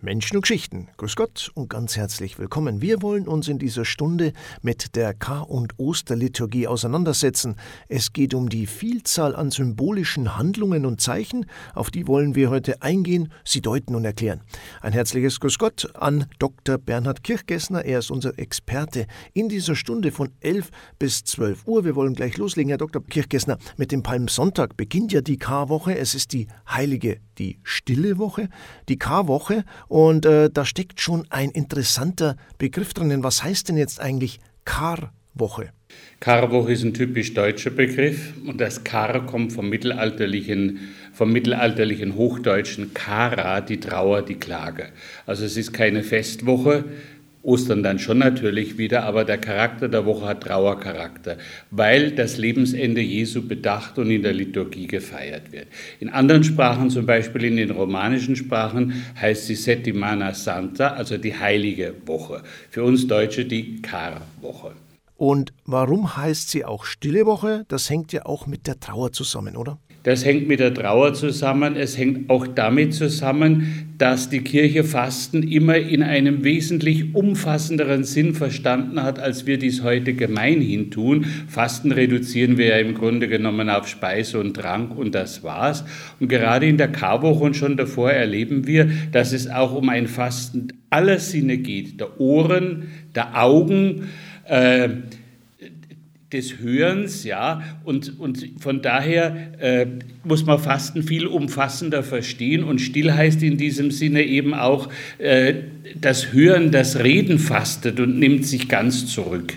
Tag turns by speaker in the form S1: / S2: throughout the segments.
S1: Menschen und Geschichten. Grüß Gott und ganz herzlich willkommen. Wir wollen uns in dieser Stunde mit der Kar- und Osterliturgie auseinandersetzen. Es geht um die Vielzahl an symbolischen Handlungen und Zeichen, auf die wollen wir heute eingehen, sie deuten und erklären. Ein herzliches Grüß Gott an Dr. Bernhard Kirchgessner. Er ist unser Experte in dieser Stunde von 11 bis 12 Uhr. Wir wollen gleich loslegen, Herr Dr. Kirchgessner. Mit dem Palmsonntag beginnt ja die Karwoche. Es ist die heilige, die stille Woche, die Karwoche und äh, da steckt schon ein interessanter Begriff drinnen. Was heißt denn jetzt eigentlich Karwoche?
S2: Karwoche ist ein typisch deutscher Begriff und das Kar kommt vom mittelalterlichen, vom mittelalterlichen Hochdeutschen Kara, die Trauer, die Klage. Also es ist keine Festwoche, Ostern dann schon natürlich wieder, aber der Charakter der Woche hat Trauercharakter, weil das Lebensende Jesu bedacht und in der Liturgie gefeiert wird. In anderen Sprachen, zum Beispiel in den romanischen Sprachen, heißt sie Settimana Santa, also die heilige Woche. Für uns Deutsche die Karwoche.
S1: Und warum heißt sie auch Stille Woche? Das hängt ja auch mit der Trauer zusammen, oder?
S2: Das hängt mit der Trauer zusammen. Es hängt auch damit zusammen, dass die Kirche Fasten immer in einem wesentlich umfassenderen Sinn verstanden hat, als wir dies heute gemeinhin tun. Fasten reduzieren wir ja im Grunde genommen auf Speise und Trank und das war's. Und gerade in der Karwoche und schon davor erleben wir, dass es auch um ein Fasten aller Sinne geht, der Ohren, der Augen, äh, des Hörens, ja, und, und von daher äh, muss man Fasten viel umfassender verstehen und still heißt in diesem Sinne eben auch, äh, das Hören, das Reden fastet und nimmt sich ganz zurück.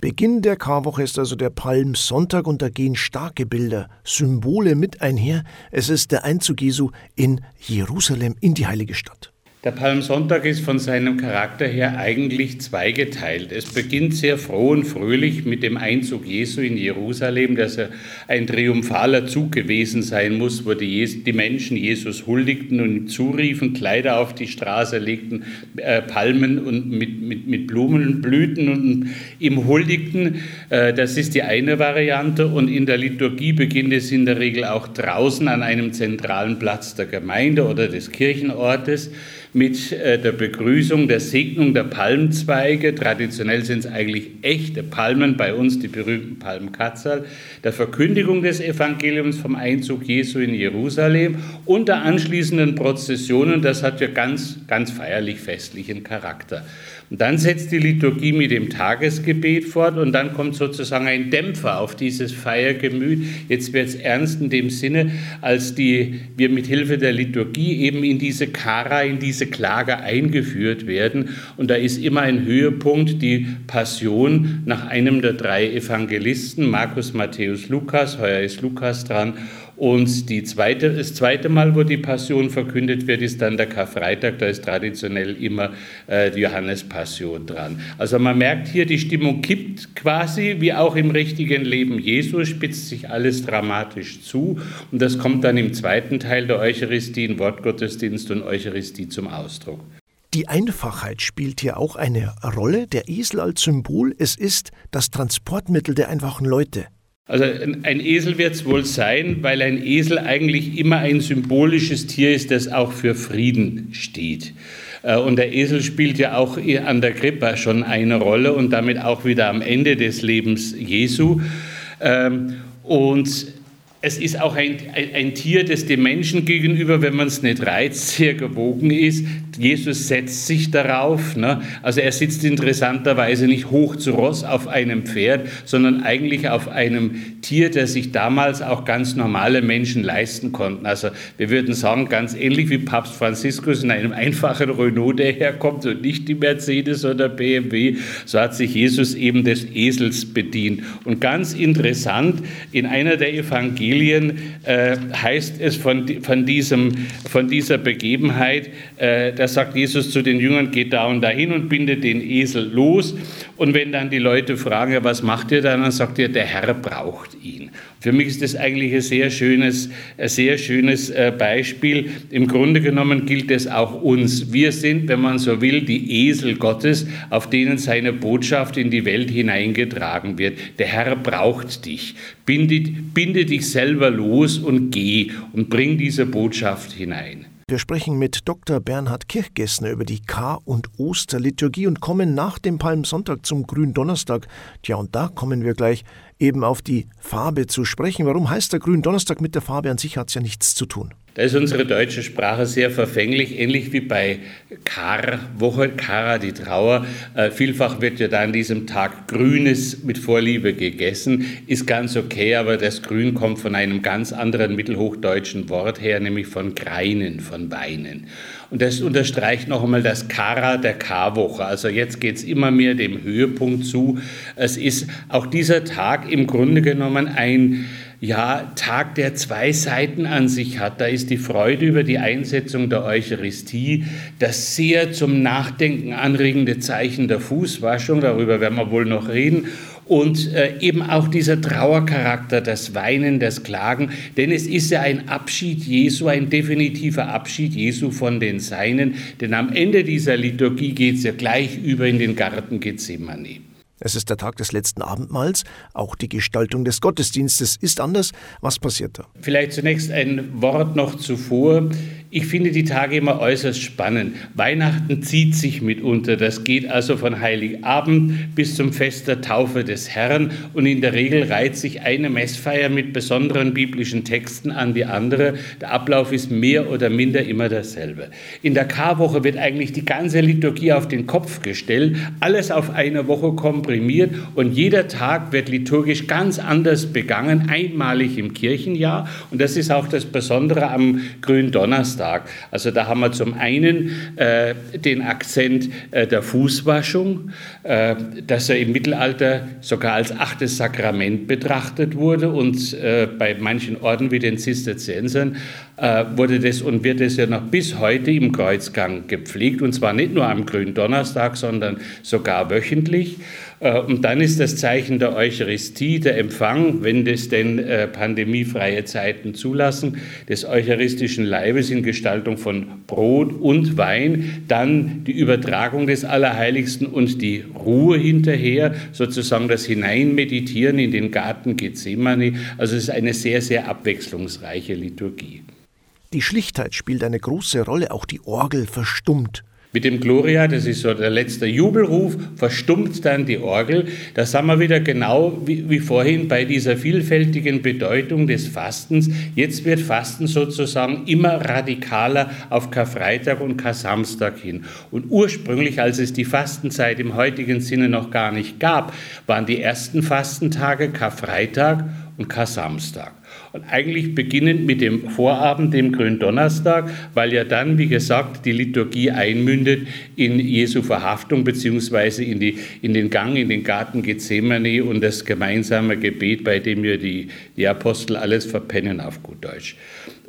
S1: Beginn der Karwoche ist also der Palmsonntag und da gehen starke Bilder, Symbole mit einher. Es ist der Einzug Jesu in Jerusalem, in die heilige Stadt.
S2: Der Palmsonntag ist von seinem Charakter her eigentlich zweigeteilt. Es beginnt sehr froh und fröhlich mit dem Einzug Jesu in Jerusalem, dass er ein triumphaler Zug gewesen sein muss, wo die, Menschen Jesus huldigten und ihm zuriefen, Kleider auf die Straße legten, äh, Palmen und mit, mit, mit Blumenblüten und ihm huldigten. Äh, das ist die eine Variante und in der Liturgie beginnt es in der Regel auch draußen an einem zentralen Platz der Gemeinde oder des Kirchenortes mit äh, der Begrüßung, der Segnung der Palmzweige. Traditionell sind es eigentlich echte Palmen, bei uns die berühmten Palmkatzerl, der Verkündigung des Evangeliums vom Einzug Jesu in Jerusalem und der anschließenden Prozessionen. Das hat ja ganz, ganz feierlich festlichen Charakter. Und dann setzt die Liturgie mit dem Tagesgebet fort und dann kommt sozusagen ein Dämpfer auf dieses Feiergemüt. Jetzt wird es ernst in dem Sinne, als die, wir mit Hilfe der Liturgie eben in diese Kara, in diese Klage eingeführt werden. Und da ist immer ein Höhepunkt die Passion nach einem der drei Evangelisten, Markus, Matthäus, Lukas. Heuer ist Lukas dran. Und die zweite, das zweite Mal, wo die Passion verkündet wird, ist dann der Karfreitag. Da ist traditionell immer äh, die Johannespassion dran. Also man merkt hier, die Stimmung kippt quasi, wie auch im richtigen Leben Jesu, spitzt sich alles dramatisch zu. Und das kommt dann im zweiten Teil der Eucharistie, in Wortgottesdienst und Eucharistie zum Ausdruck.
S1: Die Einfachheit spielt hier auch eine Rolle. Der Esel als Symbol, es ist das Transportmittel der einfachen Leute.
S2: Also ein Esel wird es wohl sein, weil ein Esel eigentlich immer ein symbolisches Tier ist, das auch für Frieden steht. Äh, und der Esel spielt ja auch an der Krippe schon eine Rolle und damit auch wieder am Ende des Lebens Jesu. Ähm, und es ist auch ein, ein, ein, Tier, das dem Menschen gegenüber, wenn man es nicht reizt, sehr gewogen ist. Jesus setzt sich darauf. Ne? Also er sitzt interessanterweise nicht hoch zu Ross auf einem Pferd, sondern eigentlich auf einem Tier, das sich damals auch ganz normale Menschen leisten konnten. Also wir würden sagen, ganz ähnlich wie Papst Franziskus in einem einfachen Renault daherkommt und nicht die Mercedes oder BMW, so hat sich Jesus eben des Esels bedient. Und ganz interessant, in einer der Evangelien äh, heißt es von, von, diesem, von dieser Begebenheit, äh, da sagt Jesus zu den Jüngern, geht da und dahin und bindet den Esel los. Und wenn dann die Leute fragen, was macht ihr dann, dann sagt ihr, der Herr braucht ihn. Für mich ist das eigentlich ein sehr schönes, ein sehr schönes äh, Beispiel. Im Grunde genommen gilt es auch uns. Wir sind, wenn man so will, die Esel Gottes, auf denen seine Botschaft in die Welt hineingetragen wird. Der Herr braucht dich. Binde, binde dich selber los und geh und bring diese Botschaft hinein.
S1: Wir sprechen mit Dr. Bernhard Kirchgessner über die Kar- und Osterliturgie und kommen nach dem Palmsonntag zum Gründonnerstag. Tja, und da kommen wir gleich eben auf die Farbe zu sprechen. Warum heißt der Gründonnerstag mit der Farbe an sich hat es ja nichts zu tun?
S2: Da ist unsere deutsche Sprache sehr verfänglich, ähnlich wie bei Karwoche, Kara, die Trauer. Äh, vielfach wird ja da an diesem Tag Grünes mit Vorliebe gegessen. Ist ganz okay, aber das Grün kommt von einem ganz anderen mittelhochdeutschen Wort her, nämlich von Greinen, von Weinen. Und das unterstreicht noch einmal das Kara der Karwoche. Also jetzt geht es immer mehr dem Höhepunkt zu. Es ist auch dieser Tag im Grunde genommen ein ja, Tag, der zwei Seiten an sich hat. Da ist die Freude über die Einsetzung der Eucharistie, das sehr zum Nachdenken anregende Zeichen der Fußwaschung, darüber werden wir wohl noch reden, und äh, eben auch dieser Trauercharakter, das Weinen, das Klagen, denn es ist ja ein Abschied Jesu, ein definitiver Abschied Jesu von den Seinen, denn am Ende dieser Liturgie geht es ja gleich über in den Garten Gethsemane.
S1: Es ist der Tag des letzten Abendmahls. Auch die Gestaltung des Gottesdienstes ist anders. Was passiert da?
S2: Vielleicht zunächst ein Wort noch zuvor. Ich finde die Tage immer äußerst spannend. Weihnachten zieht sich mitunter. Das geht also von Heiligabend bis zum Fest der Taufe des Herrn. Und in der Regel reiht sich eine Messfeier mit besonderen biblischen Texten an die andere. Der Ablauf ist mehr oder minder immer derselbe. In der Karwoche wird eigentlich die ganze Liturgie auf den Kopf gestellt. Alles auf eine Woche komprimiert. Und jeder Tag wird liturgisch ganz anders begangen, einmalig im Kirchenjahr. Und das ist auch das Besondere am Gründonnerstag. Donnerstag. Also da haben wir zum einen äh, den Akzent äh, der Fußwaschung, äh, dass er im Mittelalter sogar als achtes Sakrament betrachtet wurde und äh, bei manchen Orden wie den Zisterziensern äh, wurde das und wird es ja noch bis heute im Kreuzgang gepflegt und zwar nicht nur am Gründonnerstag, sondern sogar wöchentlich. Äh, und dann ist das Zeichen der Eucharistie, der Empfang, wenn das denn äh, pandemiefreie Zeiten zulassen, des eucharistischen Leibes in Gestaltung von Brot und Wein, dann die Übertragung des Allerheiligsten und die Ruhe hinterher, sozusagen das Hineinmeditieren in den Garten Gethsemane. Also es ist eine sehr, sehr abwechslungsreiche Liturgie.
S1: Die Schlichtheit spielt eine große Rolle, auch die Orgel verstummt.
S2: Mit dem Gloria, das ist so der letzte Jubelruf, verstummt dann die Orgel. Da sind wir wieder genau wie, wie, vorhin bei dieser vielfältigen Bedeutung des Fastens. Jetzt wird Fasten sozusagen immer radikaler auf Karfreitag und Kar-Samstag hin. Und ursprünglich, als es die Fastenzeit im heutigen Sinne noch gar nicht gab, waren die ersten Fastentage Karfreitag und Kar-Samstag. Und eigentlich beginnend mit dem Vorabend, dem Gründonnerstag, weil ja dann, wie gesagt, die Liturgie einmündet in Jesu Verhaftung beziehungsweise in, in den Gang in den Garten Gethsemane und das gemeinsame Gebet, bei dem wir die, die Apostel alles verpennen auf gut Deutsch.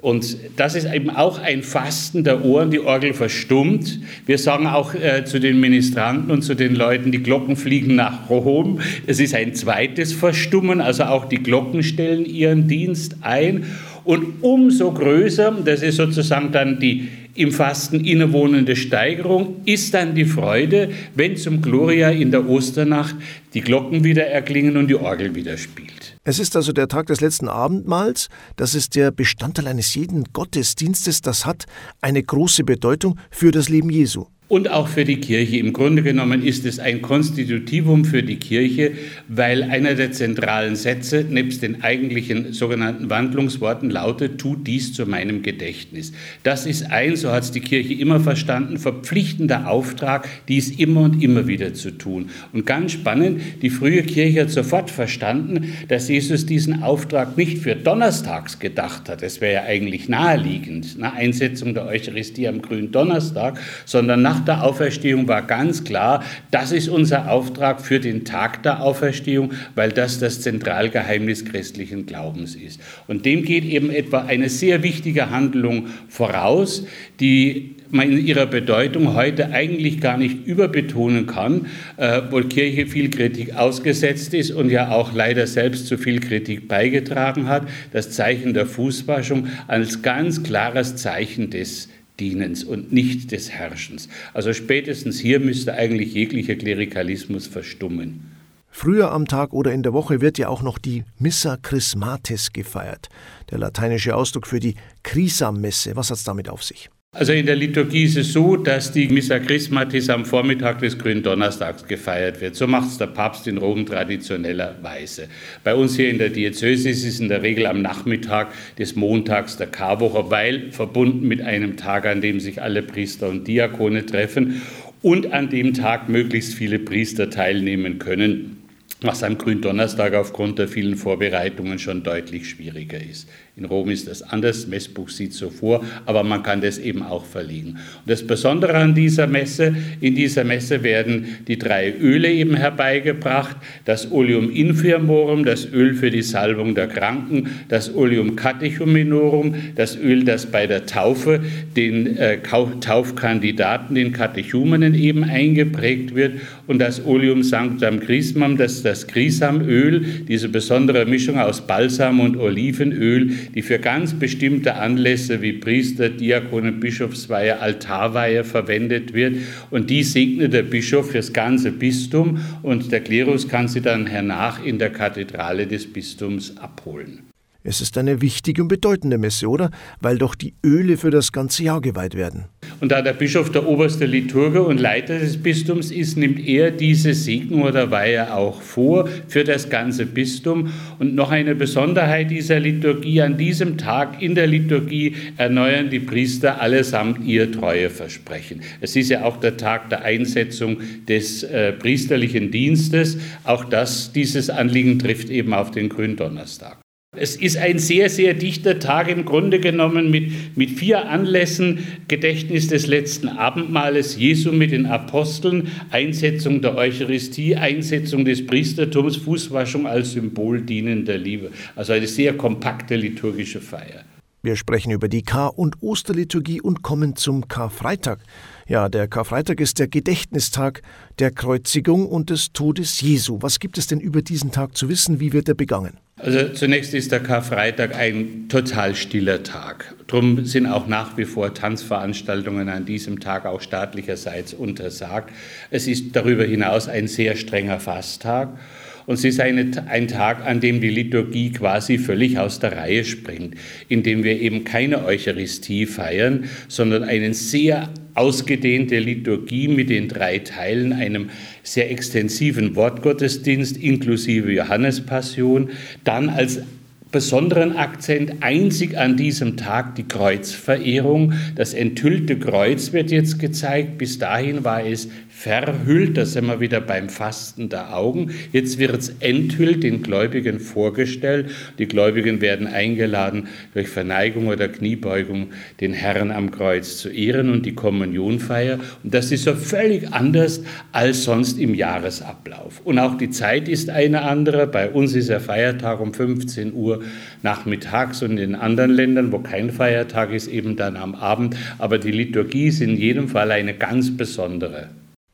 S2: Und das ist eben auch ein Fasten der Ohren, die Orgel verstummt. Wir sagen auch äh, zu den Ministranten und zu den Leuten, die Glocken fliegen nach Rom. Es ist ein zweites Verstummen, also auch die Glocken stellen ihren Dienst ein. Und umso größer, das ist sozusagen dann die im Fasten innewohnende Steigerung, ist dann die Freude, wenn zum Gloria in der Osternacht die Glocken wieder erklingen und die Orgel wieder spielt.
S1: Es ist also der Tag des letzten Abendmahls, das ist der Bestandteil eines jeden Gottesdienstes, das hat eine große Bedeutung für das Leben Jesu
S2: und auch für die Kirche. Im Grunde genommen ist es ein Konstitutivum für die Kirche, weil einer der zentralen Sätze nebst den eigentlichen sogenannten Wandlungsworten lautet, tut dies zu meinem Gedächtnis. Das ist ein, so hat es die Kirche immer verstanden, verpflichtender Auftrag, dies immer und immer wieder zu tun. Und ganz spannend, die frühe Kirche hat sofort verstanden, dass Jesus diesen Auftrag nicht für Donnerstags gedacht hat. Das wäre ja eigentlich naheliegend, eine Einsetzung der Eucharistie am grünen Donnerstag, sondern nach der Auferstehung war ganz klar, das ist unser Auftrag für den Tag der Auferstehung, weil das das Zentralgeheimnis christlichen Glaubens ist. Und dem geht eben etwa eine sehr wichtige Handlung voraus, die man in ihrer Bedeutung heute eigentlich gar nicht überbetonen kann, äh, wo Kirche viel Kritik ausgesetzt ist und ja auch leider selbst zu viel Kritik beigetragen hat, das Zeichen der Fußwaschung als ganz klares Zeichen des Dienens und nicht des Herrschens. Also spätestens hier müsste eigentlich jeglicher Klerikalismus verstummen.
S1: Früher am Tag oder in der Woche wird ja auch noch die Missa Chrismatis gefeiert, der lateinische Ausdruck für die Chrisammesse. Was hat es damit auf sich?
S2: Also in der Liturgie ist es so, dass die Missa Christmatis am Vormittag des Gründonnerstags gefeiert wird. So macht es der Papst in Rom traditionellerweise. Bei uns hier in der Diözese ist es in der Regel am Nachmittag des Montags der Karwoche, weil verbunden mit einem Tag, an dem sich alle Priester und Diakone treffen und an dem Tag möglichst viele Priester teilnehmen können was am Gründonnerstag aufgrund der vielen Vorbereitungen schon deutlich schwieriger ist. In Rom ist das anders, das Messbuch sieht so vor, aber man kann das eben auch verlegen. Und das Besondere an dieser Messe, in dieser Messe werden die drei Öle eben herbeigebracht, das Oleum infirmorum, das Öl für die Salbung der Kranken, das Oleum catechumenorum, das Öl, das bei der Taufe den äh, Taufkandidaten, den Katechumenen eben eingeprägt wird und das Oleum sanctam Chrismam, das das Grisamöl, diese besondere Mischung aus Balsam und Olivenöl, die für ganz bestimmte Anlässe wie Priester, Diakone, Bischofsweihe, Altarweihe verwendet wird. Und die segnet der Bischof fürs ganze Bistum und der Klerus kann sie dann hernach in der Kathedrale des Bistums abholen.
S1: Es ist eine wichtige und bedeutende Messe, oder? Weil doch die Öle für das ganze Jahr geweiht werden.
S2: Und da der Bischof der oberste Liturge und Leiter des Bistums ist, nimmt er diese Segnung oder Weihe auch vor für das ganze Bistum. Und noch eine Besonderheit dieser Liturgie, an diesem Tag in der Liturgie erneuern die Priester allesamt ihr Treueversprechen. Es ist ja auch der Tag der Einsetzung des äh, priesterlichen Dienstes. Auch das, dieses Anliegen trifft eben auf den Gründonnerstag. Es ist ein sehr, sehr dichter Tag im Grunde genommen mit, mit vier Anlässen. Gedächtnis des letzten Abendmahles Jesu mit den Aposteln, Einsetzung der Eucharistie, Einsetzung des Priestertums, Fußwaschung als Symbol dienender Liebe. Also eine sehr kompakte liturgische Feier.
S1: Wir sprechen über die Kar- und Osterliturgie und kommen zum Karfreitag. Ja, der Karfreitag ist der Gedächtnistag der Kreuzigung und des Todes Jesu. Was gibt es denn über diesen Tag zu wissen? Wie wird er begangen?
S2: Also zunächst ist der Karfreitag ein total stiller Tag. Darum sind auch nach wie vor Tanzveranstaltungen an diesem Tag auch staatlicherseits untersagt. Es ist darüber hinaus ein sehr strenger Fasttag. Und es ist eine, ein Tag, an dem die Liturgie quasi völlig aus der Reihe springt, in dem wir eben keine Eucharistie feiern, sondern eine sehr ausgedehnte Liturgie mit den drei Teilen, einem sehr extensiven Wortgottesdienst inklusive Johannespassion, dann als besonderen Akzent einzig an diesem Tag die Kreuzverehrung. Das enthüllte Kreuz wird jetzt gezeigt. Bis dahin war es verhüllt, da sind wir wieder beim Fasten der Augen. Jetzt wird es enthüllt, den Gläubigen vorgestellt. Die Gläubigen werden eingeladen, durch Verneigung oder Kniebeugung den Herrn am Kreuz zu ehren und die Kommunionfeier. Und das ist so völlig anders als sonst im Jahresablauf. Und auch die Zeit ist eine andere. Bei uns ist der Feiertag um 15 Uhr nachmittags und in anderen Ländern, wo kein Feiertag ist, eben dann am Abend. Aber die Liturgie ist in jedem Fall eine ganz besondere.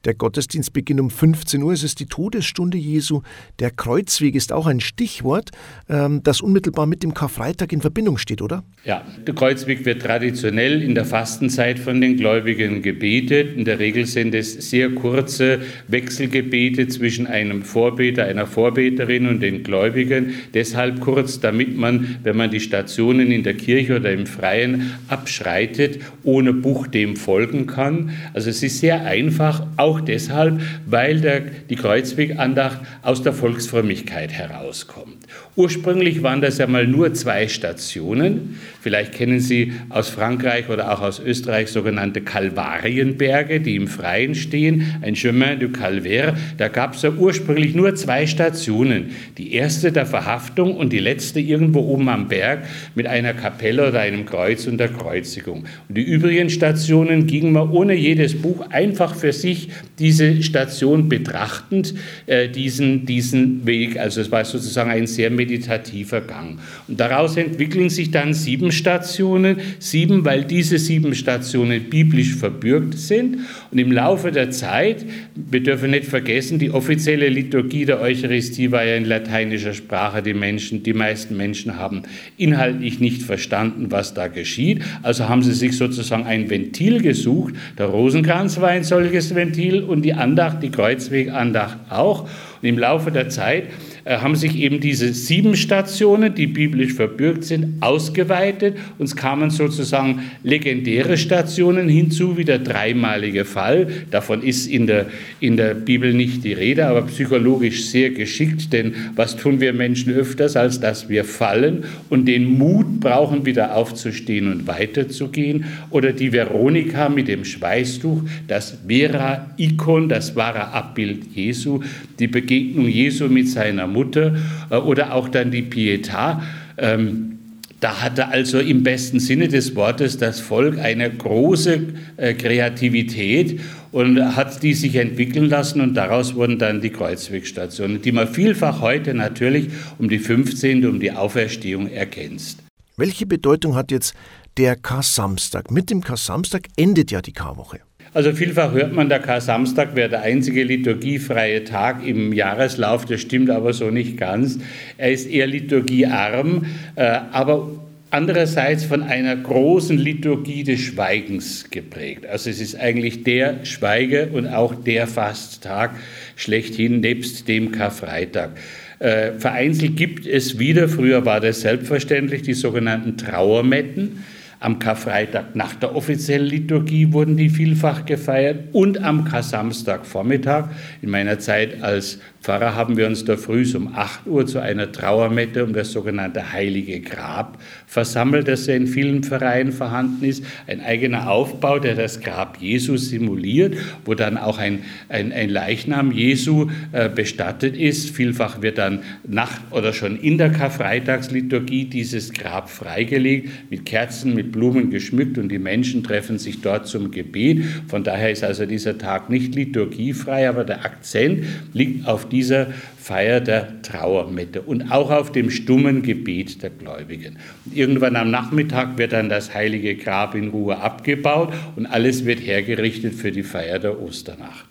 S1: Der Gottesdienst beginnt um 15 Uhr. Es ist die Todesstunde Jesu. Der Kreuzweg ist auch ein Stichwort, ähm, das unmittelbar mit dem Karfreitag in Verbindung steht, oder?
S2: Ja, der Kreuzweg wird traditionell in der Fastenzeit von den Gläubigen gebetet. In der Regel sind es sehr kurze Wechselgebete zwischen einem Vorbeter, einer Vorbeterin und den Gläubigen. Deshalb kurz, damit man, wenn man die Stationen in der Kirche oder im Freien abschreitet, ohne Buch dem folgen kann. Also es ist sehr einfach, auch auch deshalb, weil der, die Kreuzwegandacht aus der Volksfrömmigkeit herauskommt. Ursprünglich waren das ja mal nur zwei Stationen. Vielleicht kennen Sie aus Frankreich oder auch aus Österreich sogenannte Kalvarienberge, die im Freien stehen, ein Chemin du Calvaire. Da gab es ja ursprünglich nur zwei Stationen. Die erste der Verhaftung und die letzte irgendwo oben am Berg mit einer Kapelle oder einem Kreuz und der Kreuzigung. Und die übrigen Stationen gingen man ohne jedes Buch einfach für sich diese Station betrachtend, äh, diesen, diesen Weg. Also es war sozusagen ein sehr meditativer Gang. Und daraus entwickeln sich dann sieben Stationen, sieben, weil diese sieben Stationen biblisch verbürgt sind. Und im Laufe der Zeit, wir dürfen nicht vergessen, die offizielle Liturgie der Eucharistie war ja in lateinischer Sprache. Die Menschen, die meisten Menschen haben inhaltlich nicht verstanden, was da geschieht. Also haben sie sich sozusagen ein Ventil gesucht. Der Rosenkranz war ein solches Ventil und die Andacht, die Kreuzwegandacht auch. Und im Laufe der Zeit haben sich eben diese sieben Stationen, die biblisch verbürgt sind, ausgeweitet. und es kamen sozusagen legendäre Stationen hinzu, wie der dreimalige Fall. Davon ist in der, in der Bibel nicht die Rede, aber psychologisch sehr geschickt, denn was tun wir Menschen öfters, als dass wir fallen und den Mut brauchen, wieder aufzustehen und weiterzugehen? Oder die Veronika mit dem Schweißtuch, das Vera-Ikon, das wahre Abbild Jesu, die Begegnung Jesu mit seiner Mutter äh, oder auch dann die Pietà. Ähm, da hatte also im besten Sinne des Wortes das Volk eine große äh, Kreativität und hat die sich entwickeln lassen und daraus wurden dann die Kreuzwegstationen, die man vielfach heute natürlich um die 15. um die Auferstehung ergänzt.
S1: Welche Bedeutung hat jetzt der Kar-Samstag? Mit dem Kar-Samstag endet ja die Karwoche.
S2: Also vielfach hört man, der Kar-Samstag wäre der einzige liturgiefreie Tag im Jahreslauf. Das stimmt aber so nicht ganz. Er ist eher liturgiearm, äh, aber andererseits von einer großen Liturgie des Schweigens geprägt. Also es ist eigentlich der Schweige- und auch der Fasttag schlechthin nebst dem Karfreitag. Äh, vereinzelt gibt es wieder, früher war das selbstverständlich, die sogenannten Trauermetten. Am Karfreitag nach der offiziellen Liturgie wurden die vielfach gefeiert und am Kar-Samstag-Vormittag. In meiner Zeit als Pfarrer haben wir uns da früh um 8 Uhr zu einer Trauermette um das sogenannte Heilige Grab versammelt, das ja in vielen Vereinen vorhanden ist. Ein eigener Aufbau, der das Grab Jesu simuliert, wo dann auch ein, ein, ein Leichnam Jesu äh, bestattet ist. Vielfach wird dann nach oder schon in der Karfreitagsliturgie dieses Grab freigelegt, mit Kerzen, mit Blumen geschmückt und die Menschen treffen sich dort zum Gebet. Von daher ist also dieser Tag nicht liturgiefrei, aber der Akzent liegt auf dieser Feier der Trauermette und auch auf dem stummen Gebet der Gläubigen. Und irgendwann am Nachmittag wird dann das heilige Grab in Ruhe abgebaut und alles wird hergerichtet für die Feier der Osternacht.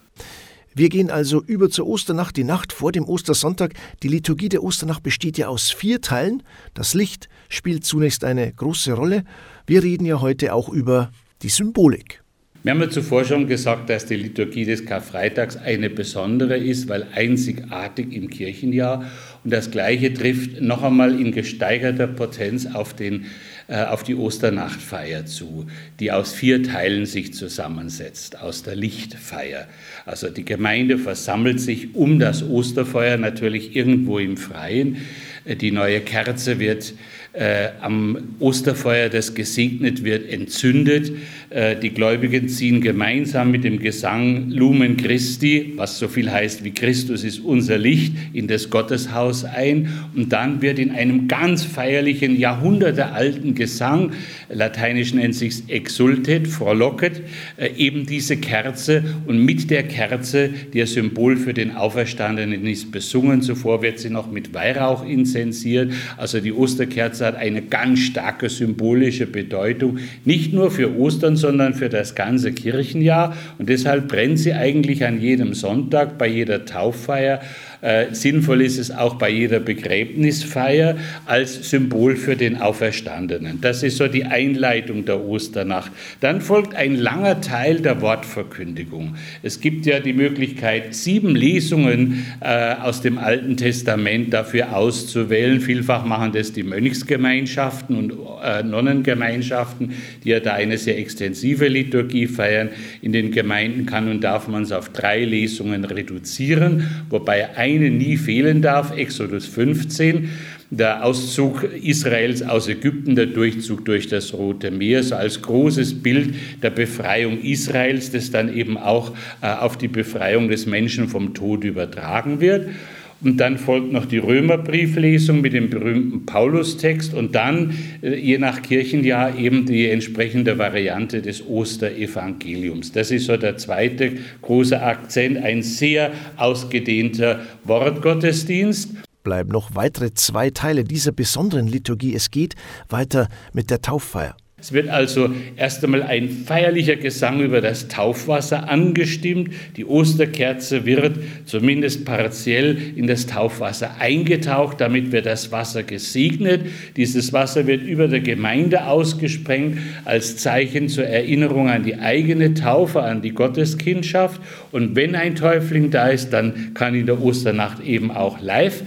S1: Wir gehen also über zur Osternacht, die Nacht vor dem Ostersonntag. Die Liturgie der Osternacht besteht ja aus vier Teilen. Das Licht spielt zunächst eine große Rolle. Wir reden ja heute auch über die Symbolik.
S2: Wir haben ja zuvor schon gesagt, dass die Liturgie des Karfreitags eine besondere ist, weil einzigartig im Kirchenjahr. Und das Gleiche trifft noch einmal in gesteigerter Potenz auf, den, auf die Osternachtfeier zu, die aus vier Teilen sich zusammensetzt, aus der Lichtfeier. Also die Gemeinde versammelt sich um das Osterfeuer, natürlich irgendwo im Freien. Äh, die neue Kerze wird äh, am Osterfeuer, das gesegnet wird, entzündet. Äh, die Gläubigen ziehen gemeinsam mit dem Gesang Lumen Christi, was so viel heißt wie Christus ist unser Licht, in das Gotteshaus ein. Und dann wird in einem ganz feierlichen, jahrhundertealten Gesang, lateinisch nennt sich Exultet, frohlocket, äh, eben diese Kerze und mit der Kerze, ein Symbol für den Auferstandenen ist, besungen. Zuvor wird sie noch mit Weihrauch inzensiert. Also die Osterkerze hat eine ganz starke symbolische Bedeutung, nicht nur für Ostern, sondern für das ganze Kirchenjahr. Und deshalb brennt sie eigentlich an jedem Sonntag, bei jeder Tauffeier äh, sinnvoll ist es auch bei jeder Begräbnisfeier als Symbol für den Auferstandenen. Das ist so die Einleitung der Osternacht. Dann folgt ein langer Teil der Wortverkündigung. Es gibt ja die Möglichkeit, sieben Lesungen äh, aus dem Alten Testament dafür auszuwählen. Vielfach machen das die Mönchsgemeinschaften und äh, Nonnengemeinschaften, die ja da eine sehr extensive Liturgie feiern. In den Gemeinden kann und darf man es auf drei Lesungen reduzieren, wobei ein eine nie fehlen darf, Exodus 15, der Auszug Israels aus Ägypten, der Durchzug durch das Rote Meer, so als großes Bild der Befreiung Israels, das dann eben auch äh, auf die Befreiung des Menschen vom Tod übertragen wird. Und dann folgt noch die Römerbrieflesung mit dem berühmten Paulustext und dann, äh, je nach Kirchenjahr, eben die entsprechende Variante des Osterevangeliums. Das ist so der zweite große Akzent, ein sehr ausgedehnter Wortgottesdienst.
S1: Bleiben noch weitere zwei Teile dieser besonderen Liturgie. Es geht weiter mit der Tauffeier.
S2: Es wird also erst einmal ein feierlicher Gesang über das Taufwasser angestimmt. Die Osterkerze wird zumindest partiell in das Taufwasser eingetaucht, damit wird das Wasser gesegnet. Dieses Wasser wird über der Gemeinde ausgesprengt als Zeichen zur Erinnerung an die eigene Taufe, an die Gotteskindschaft. Und wenn ein Täufling da ist, dann kann in der Osternacht eben auch live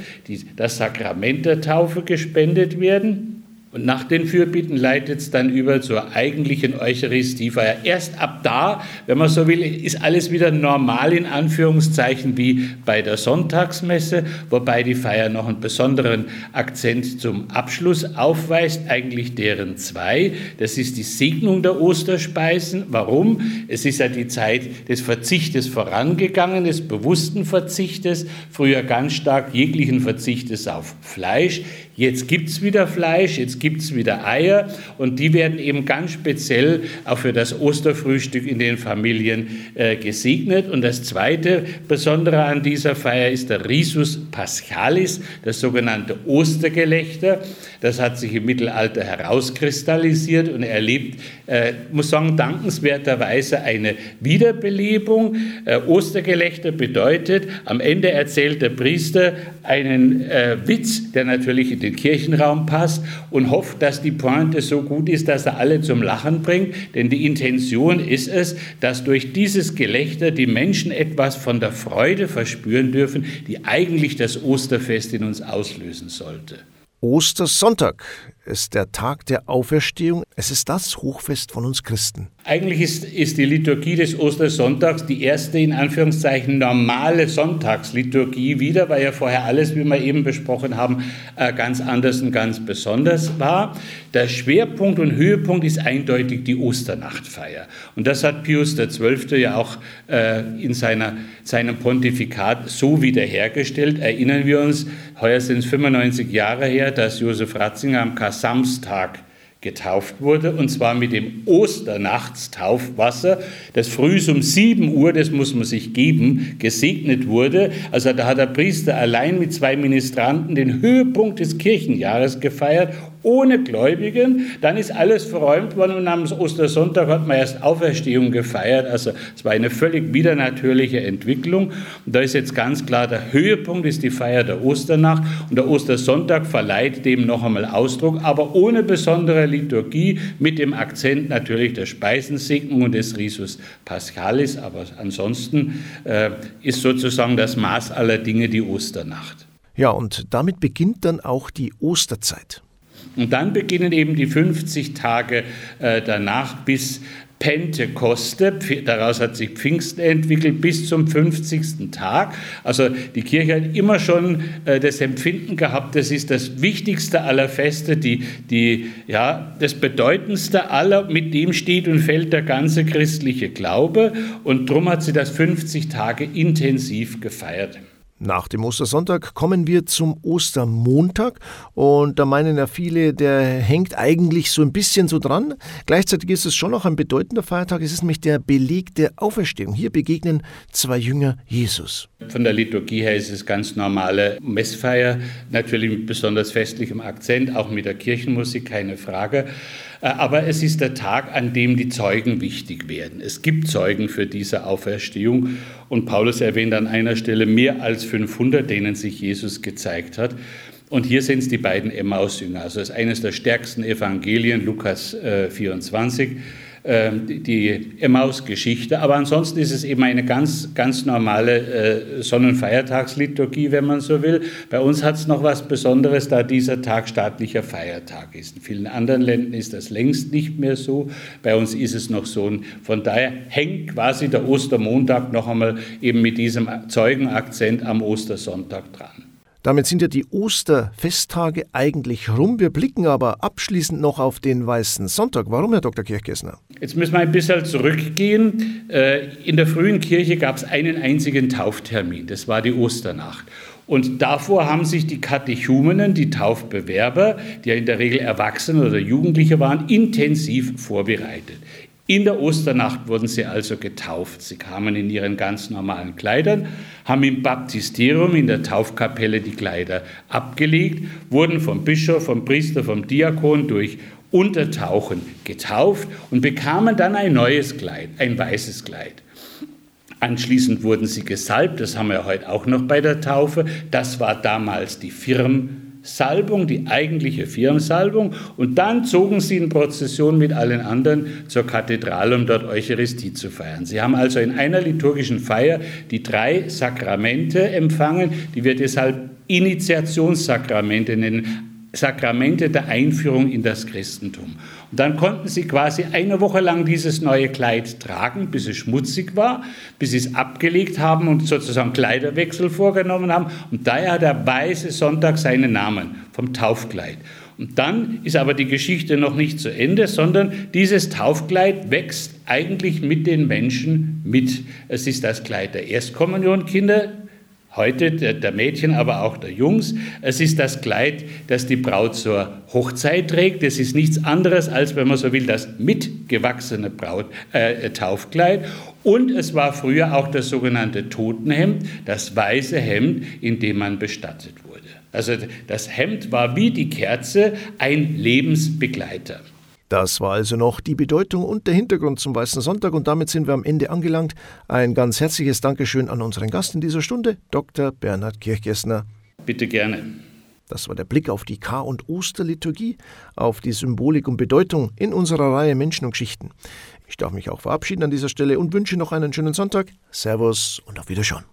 S2: das Sakrament der Taufe gespendet werden. Und nach den Fürbitten leitet es dann über zur eigentlichen Eucharistiefeier. Erst ab da, wenn man so will, ist alles wieder normal in Anführungszeichen wie bei der Sonntagsmesse, wobei die Feier noch einen besonderen Akzent zum Abschluss aufweist, eigentlich deren zwei. Das ist die Segnung der Osterspeisen. Warum? Es ist ja die Zeit des Verzichtes vorangegangen, des bewussten Verzichtes, früher ganz stark jeglichen Verzichtes auf Fleisch. Jetzt gibt es wieder Fleisch, jetzt gibt es wieder Eier und die werden eben ganz speziell auch für das Osterfrühstück in den Familien äh, gesegnet. Und das zweite Besondere an dieser Feier ist der Risus Paschalis, das sogenannte Ostergelächter. Das hat sich im Mittelalter herauskristallisiert und erlebt, äh, muss sagen, dankenswerterweise eine Wiederbelebung. Äh, Ostergelächter bedeutet, am Ende erzählt der Priester einen äh, Witz, der natürlich in den Kirchenraum passt und hofft, dass die Pointe so gut ist, dass er alle zum Lachen bringt. Denn die Intention ist es, dass durch dieses Gelächter die Menschen etwas von der Freude verspüren dürfen, die eigentlich das Osterfest in uns auslösen sollte.
S1: Ostersonntag ist der Tag der Auferstehung. Es ist das Hochfest von uns Christen.
S2: Eigentlich ist, ist die Liturgie des Ostersonntags die erste in Anführungszeichen normale Sonntagsliturgie wieder, weil ja vorher alles, wie wir eben besprochen haben, äh, ganz anders und ganz besonders war. Der Schwerpunkt und Höhepunkt ist eindeutig die Osternachtfeier. Und das hat Pius XII. ja auch äh, in seiner, seinem Pontifikat so wiederhergestellt. Erinnern wir uns, heuer sind es 95 Jahre her, dass Josef Ratzinger am Samstag getauft wurde, und zwar mit dem Osternachtstaufwasser, das früh um 7 Uhr, das muss man sich geben, gesegnet wurde. Also da hat der Priester allein mit zwei Ministranten den Höhepunkt des Kirchenjahres gefeiert ohne Gläubigen. Dann ist alles verräumt worden und am Ostersonntag hat man erst Auferstehung gefeiert. Also es war eine völlig widernatürliche Entwicklung. Und da ist jetzt ganz klar, der Höhepunkt ist die Feier der Osternacht und der Ostersonntag verleiht dem noch einmal Ausdruck, aber ohne besondere Liturgie, mit dem Akzent natürlich der Speisensegnung und des Risus Paschalis. Aber ansonsten äh, ist sozusagen das Maß aller Dinge die Osternacht.
S1: Ja, und damit beginnt dann auch die Osterzeit.
S2: Und dann beginnen eben die 50 Tage äh, danach bis Pentekoste, daraus hat sich Pfingsten entwickelt, bis zum 50. Tag. Also die Kirche hat immer schon äh, das Empfinden gehabt, das ist das wichtigste aller Feste, die, die, ja, das bedeutendste aller, mit dem steht und fällt der ganze christliche Glaube. Und darum hat sie das 50 Tage intensiv gefeiert.
S1: Nach dem Ostersonntag kommen wir zum Ostermontag und da meinen ja viele, der hängt eigentlich so ein bisschen so dran. Gleichzeitig ist es schon noch ein bedeutender Feiertag. Es ist nämlich der Beleg der Auferstehung. Hier begegnen zwei Jünger Jesus.
S2: Von der Liturgie her ist es ganz normale Messfeier, natürlich mit besonders festlichem Akzent, auch mit der Kirchenmusik, keine Frage. Äh, aber es ist der Tag, an dem die Zeugen wichtig werden. Es gibt Zeugen für diese Auferstehung und Paulus erwähnt an einer Stelle mehr als 500, denen sich Jesus gezeigt hat. Und hier sind es die beiden Emmaus-Jünger. Also es ist eines der stärksten Evangelien, Lukas 24. Äh, ähm, die Emmaus-Geschichte. Aber ansonsten ist es eben eine ganz, ganz normale äh, Sonnenfeiertagsliturgie, wenn man so will. Bei uns hat es noch was Besonderes, da dieser Tag staatlicher Feiertag ist. In vielen anderen Ländern ist das längst nicht mehr so. Bei uns ist es noch so. Von daher hängt quasi der Ostermontag noch einmal eben mit diesem Zeugenakzent am Ostersonntag dran.
S1: Damit sind ja die Osterfesttage eigentlich rum. Wir blicken aber abschließend noch auf den Weißen Sonntag. Warum, Herr Dr. Kirchgessner?
S2: Jetzt müssen wir ein bisschen zurückgehen. Äh, in der frühen Kirche gab es einen einzigen Tauftermin. Das war die Osternacht. Und davor haben sich die Katechumenen, die Taufbewerber, die ja in der Regel Erwachsene oder Jugendliche waren, intensiv vorbereitet. In der Osternacht wurden sie also getauft. Sie kamen in ihren ganz normalen Kleidern, haben im Baptisterium in der Taufkapelle die Kleider abgelegt, wurden vom Bischof, vom Priester, vom Diakon durch Untertauchen getauft und bekamen dann ein neues Kleid, ein weißes Kleid. Anschließend wurden sie gesalbt, das haben wir heute auch noch bei der Taufe. Das war damals die Firmsalbung, die eigentliche Firmsalbung. Und dann zogen sie in Prozession mit allen anderen zur Kathedrale, um dort Eucharistie zu feiern. Sie haben also in einer liturgischen Feier die drei Sakramente empfangen, die wir deshalb Initiationssakramente nennen. Sakramente der Einführung in das Christentum. Und dann konnten sie quasi eine Woche lang dieses neue Kleid tragen, bis es schmutzig war, bis sie es abgelegt haben und sozusagen Kleiderwechsel vorgenommen haben. Und daher hat der weiße Sonntag seinen Namen vom Taufkleid. Und dann ist aber die Geschichte noch nicht zu Ende, sondern dieses Taufkleid wächst eigentlich mit den Menschen mit. Es ist das Kleid der Erstkommunionkinder, heute der, der, Mädchen, aber auch der Jungs. Es ist das Kleid, das die Braut zur Hochzeit trägt. Es ist nichts anderes als, wenn man so will, das mitgewachsene Braut, äh, Taufkleid. Und es war früher auch das sogenannte Totenhemd, das weiße Hemd, in dem man bestattet wurde. Also das Hemd war wie die Kerze ein Lebensbegleiter.
S1: Das war also noch die Bedeutung und der Hintergrund zum Weißen Sonntag und damit sind wir am Ende angelangt. Ein ganz herzliches Dankeschön an unseren Gast in dieser Stunde, Dr. Bernhard Kirchgessner.
S2: Bitte gerne.
S1: Das war der Blick auf die Kar- und Osterliturgie, auf die Symbolik und Bedeutung in unserer Reihe Menschen und Geschichten. Ich darf mich auch verabschieden an dieser Stelle und wünsche noch einen schönen Sonntag. Servus und auf Wiederschauen.